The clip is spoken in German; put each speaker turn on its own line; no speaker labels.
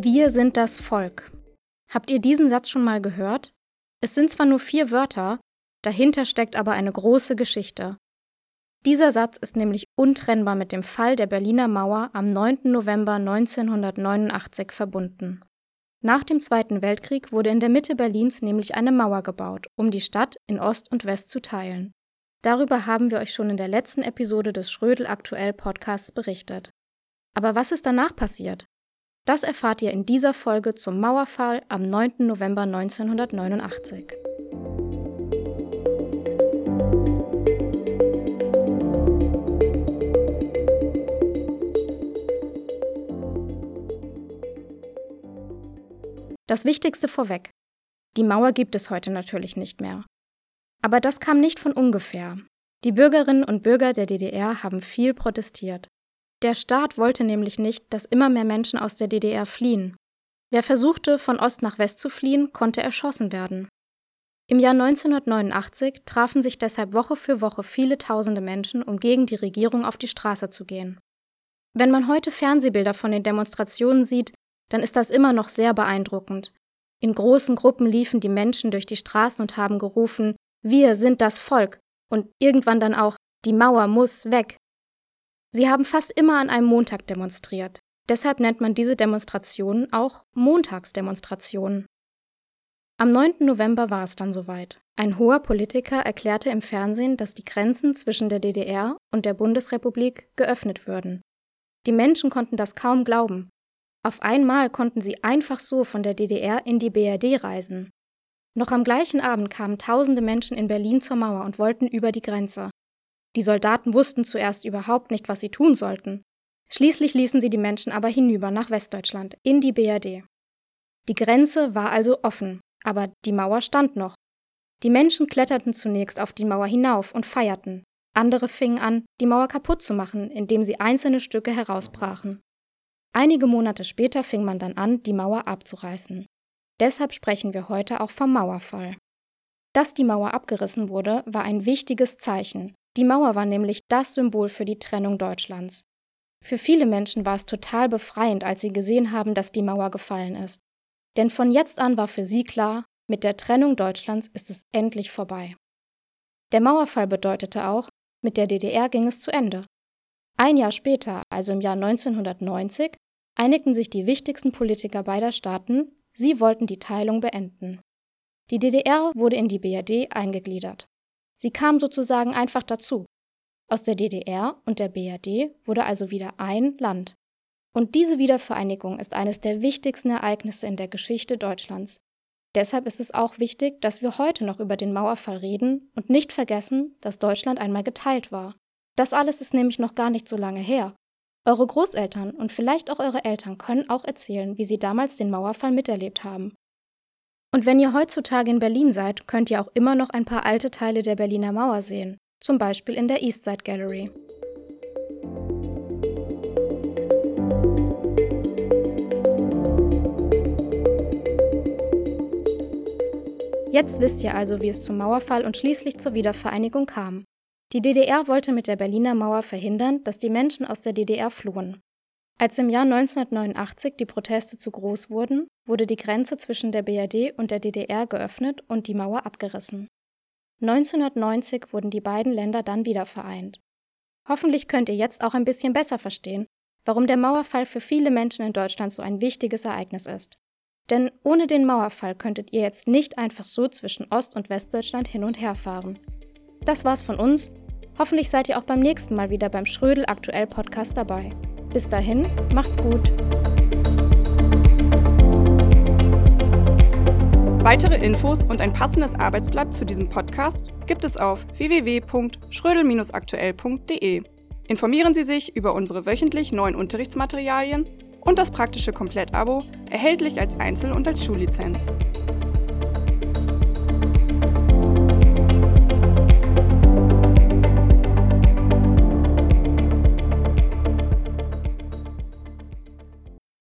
Wir sind das Volk. Habt ihr diesen Satz schon mal gehört? Es sind zwar nur vier Wörter, dahinter steckt aber eine große Geschichte. Dieser Satz ist nämlich untrennbar mit dem Fall der Berliner Mauer am 9. November 1989 verbunden. Nach dem Zweiten Weltkrieg wurde in der Mitte Berlins nämlich eine Mauer gebaut, um die Stadt in Ost und West zu teilen. Darüber haben wir euch schon in der letzten Episode des Schrödel Aktuell Podcasts berichtet. Aber was ist danach passiert? Das erfahrt ihr in dieser Folge zum Mauerfall am 9. November 1989. Das Wichtigste vorweg. Die Mauer gibt es heute natürlich nicht mehr. Aber das kam nicht von ungefähr. Die Bürgerinnen und Bürger der DDR haben viel protestiert. Der Staat wollte nämlich nicht, dass immer mehr Menschen aus der DDR fliehen. Wer versuchte, von Ost nach West zu fliehen, konnte erschossen werden. Im Jahr 1989 trafen sich deshalb Woche für Woche viele tausende Menschen, um gegen die Regierung auf die Straße zu gehen. Wenn man heute Fernsehbilder von den Demonstrationen sieht, dann ist das immer noch sehr beeindruckend. In großen Gruppen liefen die Menschen durch die Straßen und haben gerufen, wir sind das Volk und irgendwann dann auch, die Mauer muss weg. Sie haben fast immer an einem Montag demonstriert. Deshalb nennt man diese Demonstrationen auch Montagsdemonstrationen. Am 9. November war es dann soweit. Ein hoher Politiker erklärte im Fernsehen, dass die Grenzen zwischen der DDR und der Bundesrepublik geöffnet würden. Die Menschen konnten das kaum glauben. Auf einmal konnten sie einfach so von der DDR in die BRD reisen. Noch am gleichen Abend kamen tausende Menschen in Berlin zur Mauer und wollten über die Grenze. Die Soldaten wussten zuerst überhaupt nicht, was sie tun sollten. Schließlich ließen sie die Menschen aber hinüber nach Westdeutschland, in die BRD. Die Grenze war also offen, aber die Mauer stand noch. Die Menschen kletterten zunächst auf die Mauer hinauf und feierten. Andere fingen an, die Mauer kaputt zu machen, indem sie einzelne Stücke herausbrachen. Einige Monate später fing man dann an, die Mauer abzureißen. Deshalb sprechen wir heute auch vom Mauerfall. Dass die Mauer abgerissen wurde, war ein wichtiges Zeichen. Die Mauer war nämlich das Symbol für die Trennung Deutschlands. Für viele Menschen war es total befreiend, als sie gesehen haben, dass die Mauer gefallen ist. Denn von jetzt an war für sie klar, mit der Trennung Deutschlands ist es endlich vorbei. Der Mauerfall bedeutete auch, mit der DDR ging es zu Ende. Ein Jahr später, also im Jahr 1990, einigten sich die wichtigsten Politiker beider Staaten, sie wollten die Teilung beenden. Die DDR wurde in die BRD eingegliedert. Sie kam sozusagen einfach dazu. Aus der DDR und der BRD wurde also wieder ein Land. Und diese Wiedervereinigung ist eines der wichtigsten Ereignisse in der Geschichte Deutschlands. Deshalb ist es auch wichtig, dass wir heute noch über den Mauerfall reden und nicht vergessen, dass Deutschland einmal geteilt war. Das alles ist nämlich noch gar nicht so lange her. Eure Großeltern und vielleicht auch eure Eltern können auch erzählen, wie sie damals den Mauerfall miterlebt haben. Und wenn ihr heutzutage in Berlin seid, könnt ihr auch immer noch ein paar alte Teile der Berliner Mauer sehen, zum Beispiel in der Eastside Gallery. Jetzt wisst ihr also, wie es zum Mauerfall und schließlich zur Wiedervereinigung kam. Die DDR wollte mit der Berliner Mauer verhindern, dass die Menschen aus der DDR flohen. Als im Jahr 1989 die Proteste zu groß wurden, wurde die Grenze zwischen der BRD und der DDR geöffnet und die Mauer abgerissen. 1990 wurden die beiden Länder dann wieder vereint. Hoffentlich könnt ihr jetzt auch ein bisschen besser verstehen, warum der Mauerfall für viele Menschen in Deutschland so ein wichtiges Ereignis ist. Denn ohne den Mauerfall könntet ihr jetzt nicht einfach so zwischen Ost- und Westdeutschland hin und her fahren. Das war's von uns. Hoffentlich seid ihr auch beim nächsten Mal wieder beim Schrödel Aktuell Podcast dabei. Bis dahin, macht's gut.
Weitere Infos und ein passendes Arbeitsblatt zu diesem Podcast gibt es auf www.schrödel-aktuell.de. Informieren Sie sich über unsere wöchentlich neuen Unterrichtsmaterialien und das praktische Komplettabo, erhältlich als Einzel- und als Schullizenz.